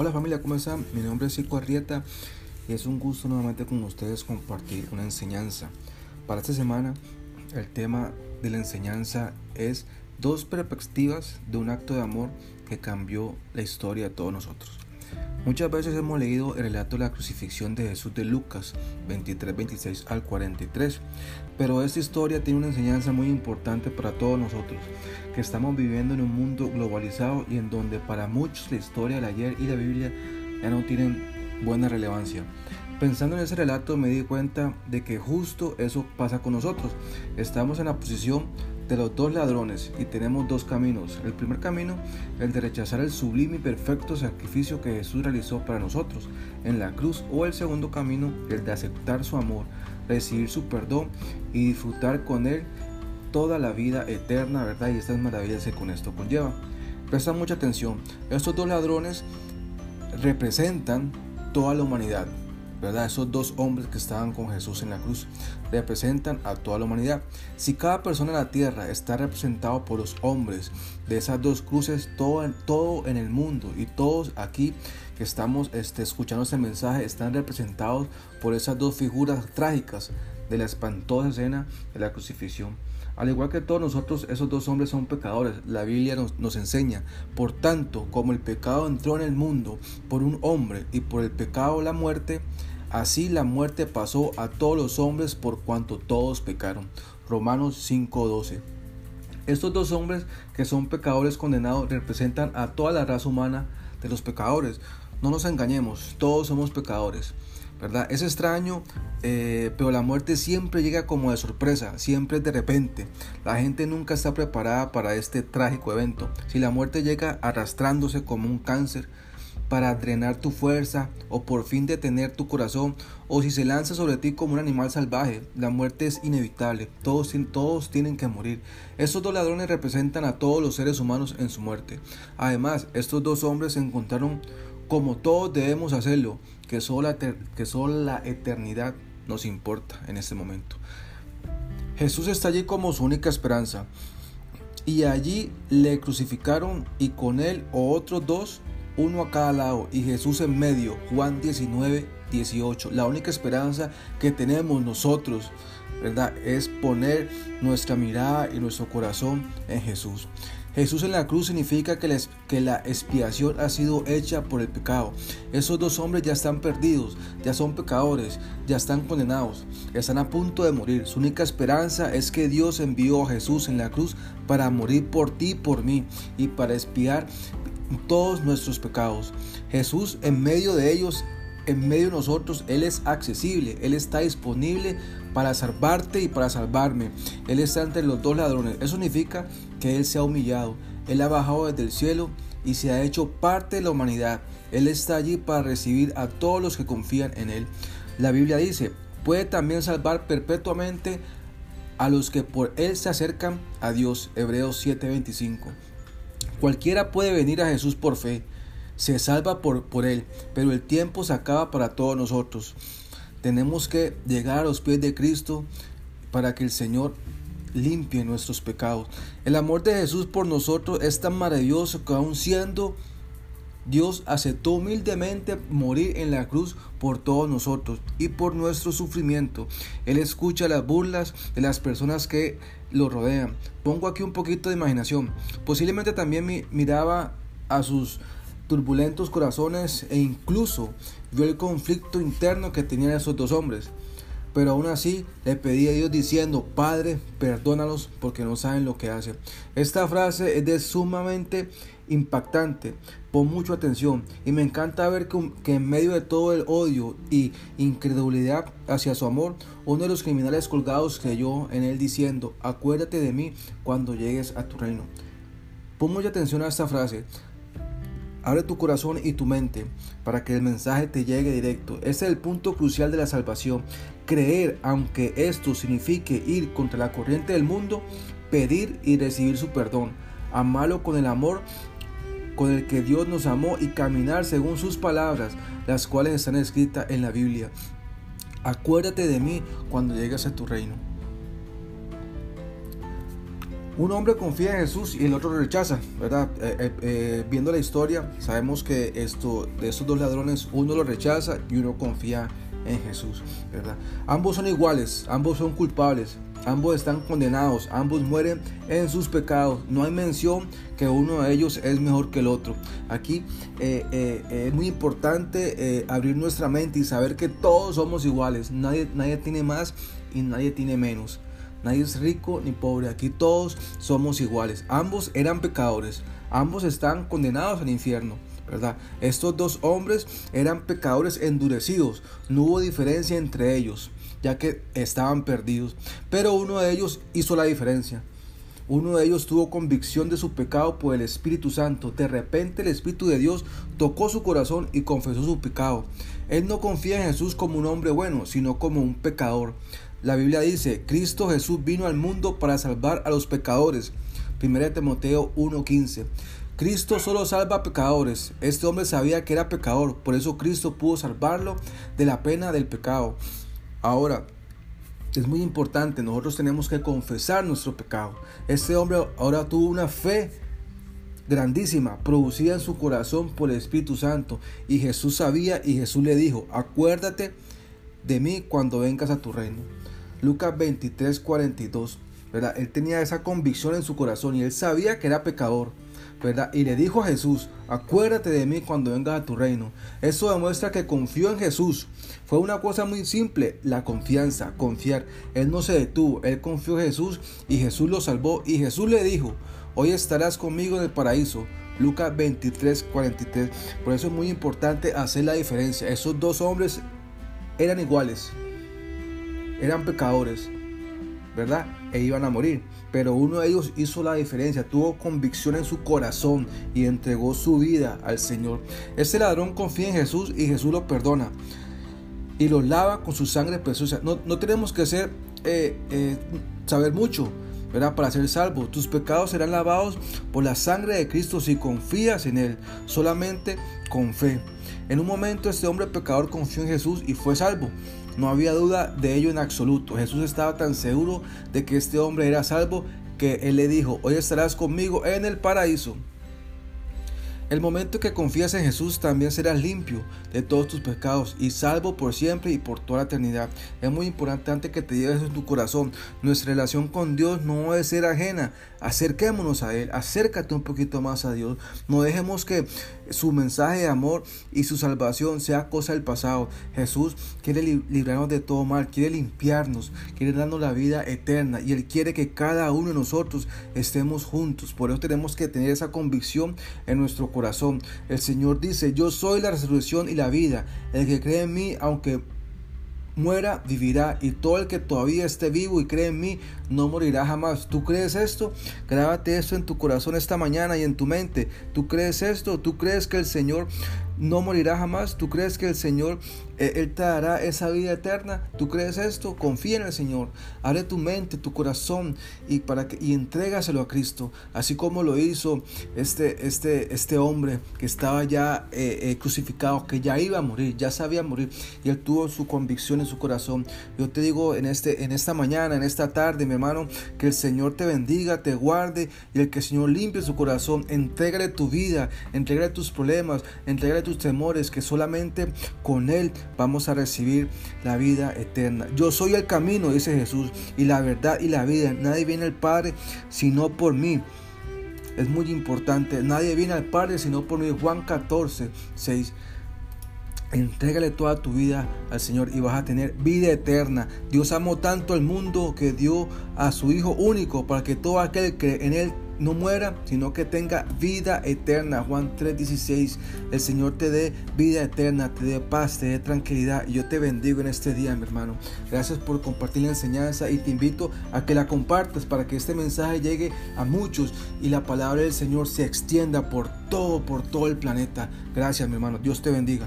Hola familia, ¿cómo están? Mi nombre es Cico Arrieta y es un gusto nuevamente con ustedes compartir una enseñanza. Para esta semana el tema de la enseñanza es dos perspectivas de un acto de amor que cambió la historia de todos nosotros. Muchas veces hemos leído el relato de la crucifixión de Jesús de Lucas 23, 26 al 43, pero esta historia tiene una enseñanza muy importante para todos nosotros, que estamos viviendo en un mundo globalizado y en donde para muchos la historia del ayer y la Biblia ya no tienen buena relevancia. Pensando en ese relato me di cuenta de que justo eso pasa con nosotros. Estamos en la posición de los dos ladrones y tenemos dos caminos. El primer camino, el de rechazar el sublime y perfecto sacrificio que Jesús realizó para nosotros en la cruz, o el segundo camino, el de aceptar su amor, recibir su perdón y disfrutar con él toda la vida eterna, ¿verdad? Y estas maravillas que con esto conlleva. Presta mucha atención. Estos dos ladrones representan toda la humanidad. ¿Verdad? Esos dos hombres que estaban con Jesús en la cruz representan a toda la humanidad. Si cada persona en la tierra está representado por los hombres de esas dos cruces, todo, todo en el mundo y todos aquí que estamos este, escuchando este mensaje están representados por esas dos figuras trágicas de la espantosa escena de la crucifixión. Al igual que todos nosotros, esos dos hombres son pecadores. La Biblia nos, enseña. Por tanto, como el pecado entró en el mundo por un hombre y por el pecado la muerte, Así la muerte pasó a todos los hombres por cuanto todos pecaron. Romanos 5:12. Estos dos hombres que son pecadores condenados representan a toda la raza humana de los pecadores. No nos engañemos, todos somos pecadores. ¿Verdad? Es extraño, eh, pero la muerte siempre llega como de sorpresa, siempre de repente. La gente nunca está preparada para este trágico evento. Si la muerte llega arrastrándose como un cáncer, para drenar tu fuerza o por fin detener tu corazón o si se lanza sobre ti como un animal salvaje. La muerte es inevitable, todos, todos tienen que morir. Estos dos ladrones representan a todos los seres humanos en su muerte. Además, estos dos hombres se encontraron como todos debemos hacerlo, que solo, que solo la eternidad nos importa en este momento. Jesús está allí como su única esperanza. Y allí le crucificaron y con él o otros dos uno a cada lado y Jesús en medio. Juan 19, 18. La única esperanza que tenemos nosotros, ¿verdad? Es poner nuestra mirada y nuestro corazón en Jesús. Jesús en la cruz significa que la, que la expiación ha sido hecha por el pecado. Esos dos hombres ya están perdidos, ya son pecadores, ya están condenados, están a punto de morir. Su única esperanza es que Dios envió a Jesús en la cruz para morir por ti y por mí y para expiar todos nuestros pecados. Jesús en medio de ellos, en medio de nosotros, Él es accesible, Él está disponible para salvarte y para salvarme. Él está entre los dos ladrones. Eso significa que Él se ha humillado, Él ha bajado desde el cielo y se ha hecho parte de la humanidad. Él está allí para recibir a todos los que confían en Él. La Biblia dice, puede también salvar perpetuamente a los que por Él se acercan a Dios. Hebreos 7:25. Cualquiera puede venir a Jesús por fe, se salva por, por Él, pero el tiempo se acaba para todos nosotros. Tenemos que llegar a los pies de Cristo para que el Señor limpie nuestros pecados. El amor de Jesús por nosotros es tan maravilloso que aun siendo Dios aceptó humildemente morir en la cruz por todos nosotros y por nuestro sufrimiento. Él escucha las burlas de las personas que lo rodean. Pongo aquí un poquito de imaginación. Posiblemente también miraba a sus turbulentos corazones e incluso vio el conflicto interno que tenían esos dos hombres. Pero aún así le pedí a Dios diciendo, Padre, perdónalos porque no saben lo que hacen. Esta frase es de sumamente impactante. Pon mucha atención y me encanta ver que, en medio de todo el odio y incredulidad hacia su amor, uno de los criminales colgados creyó en él diciendo, acuérdate de mí cuando llegues a tu reino. Pon mucha atención a esta frase. Abre tu corazón y tu mente para que el mensaje te llegue directo. Ese es el punto crucial de la salvación. Creer, aunque esto signifique ir contra la corriente del mundo, pedir y recibir su perdón. Amarlo con el amor con el que Dios nos amó y caminar según sus palabras, las cuales están escritas en la Biblia. Acuérdate de mí cuando llegues a tu reino. Un hombre confía en Jesús y el otro lo rechaza, ¿verdad? Eh, eh, eh, viendo la historia, sabemos que esto, de estos dos ladrones, uno lo rechaza y uno confía en Jesús, ¿verdad? Ambos son iguales, ambos son culpables, ambos están condenados, ambos mueren en sus pecados. No hay mención que uno de ellos es mejor que el otro. Aquí es muy importante abrir nuestra mente y saber que todos somos iguales, nadie, nadie tiene más y nadie tiene menos. Nadie es rico ni pobre, aquí todos somos iguales. Ambos eran pecadores, ambos están condenados al infierno. ¿verdad? Estos dos hombres eran pecadores endurecidos, no hubo diferencia entre ellos, ya que estaban perdidos. Pero uno de ellos hizo la diferencia. Uno de ellos tuvo convicción de su pecado por el Espíritu Santo. De repente el Espíritu de Dios tocó su corazón y confesó su pecado. Él no confía en Jesús como un hombre bueno, sino como un pecador. La Biblia dice, Cristo Jesús vino al mundo para salvar a los pecadores. 1 Timoteo 1:15. Cristo solo salva a pecadores. Este hombre sabía que era pecador, por eso Cristo pudo salvarlo de la pena del pecado. Ahora, es muy importante, nosotros tenemos que confesar nuestro pecado. Este hombre ahora tuvo una fe grandísima, producida en su corazón por el Espíritu Santo. Y Jesús sabía y Jesús le dijo, acuérdate de mí cuando vengas a tu reino. Lucas 23, 42. ¿verdad? Él tenía esa convicción en su corazón y él sabía que era pecador. ¿verdad? Y le dijo a Jesús, acuérdate de mí cuando vengas a tu reino. Eso demuestra que confió en Jesús. Fue una cosa muy simple, la confianza, confiar. Él no se detuvo, él confió en Jesús y Jesús lo salvó. Y Jesús le dijo, hoy estarás conmigo en el paraíso. Lucas 23, 43. Por eso es muy importante hacer la diferencia. Esos dos hombres eran iguales eran pecadores, ¿verdad? E iban a morir. Pero uno de ellos hizo la diferencia, tuvo convicción en su corazón y entregó su vida al Señor. Este ladrón confía en Jesús y Jesús lo perdona y lo lava con su sangre preciosa. No, tenemos que ser, eh, eh, saber mucho. ¿verdad? Para ser salvo, tus pecados serán lavados por la sangre de Cristo si confías en Él, solamente con fe. En un momento este hombre pecador confió en Jesús y fue salvo. No había duda de ello en absoluto. Jesús estaba tan seguro de que este hombre era salvo que él le dijo, hoy estarás conmigo en el paraíso. El momento que confías en Jesús también serás limpio de todos tus pecados y salvo por siempre y por toda la eternidad. Es muy importante que te lleves en tu corazón. Nuestra relación con Dios no debe ser ajena. Acerquémonos a Él, acércate un poquito más a Dios. No dejemos que su mensaje de amor y su salvación sea cosa del pasado. Jesús quiere librarnos de todo mal, quiere limpiarnos, quiere darnos la vida eterna y Él quiere que cada uno de nosotros estemos juntos. Por eso tenemos que tener esa convicción en nuestro corazón. El Señor dice, yo soy la resurrección y la vida. El que cree en mí, aunque muera, vivirá. Y todo el que todavía esté vivo y cree en mí, no morirá jamás. ¿Tú crees esto? Grábate esto en tu corazón esta mañana y en tu mente. ¿Tú crees esto? ¿Tú crees que el Señor no morirá jamás? ¿Tú crees que el Señor, Él te dará esa vida eterna? ¿Tú crees esto? Confía en el Señor. Abre tu mente, tu corazón y, para que, y entrégaselo a Cristo. Así como lo hizo este, este, este hombre que estaba ya eh, eh, crucificado, que ya iba a morir, ya sabía morir. Y Él tuvo su convicción en su corazón. Yo te digo en, este, en esta mañana, en esta tarde, mi hermano, que el Señor te bendiga, te guarde y el que el Señor limpie su corazón. Entrégale tu vida, entrégale tus problemas, entrégale tus temores, que solamente con Él vamos a recibir la vida eterna. Yo soy el camino, dice Jesús, y la verdad y la vida. Nadie viene al Padre sino por mí. Es muy importante. Nadie viene al Padre sino por mí. Juan 14, 6. Entrégale toda tu vida al Señor y vas a tener vida eterna. Dios amó tanto al mundo que dio a su Hijo único para que todo aquel que en Él no muera, sino que tenga vida eterna. Juan 3:16. El Señor te dé vida eterna, te dé paz, te dé tranquilidad. Y yo te bendigo en este día, mi hermano. Gracias por compartir la enseñanza y te invito a que la compartas para que este mensaje llegue a muchos y la palabra del Señor se extienda por todo, por todo el planeta. Gracias, mi hermano. Dios te bendiga.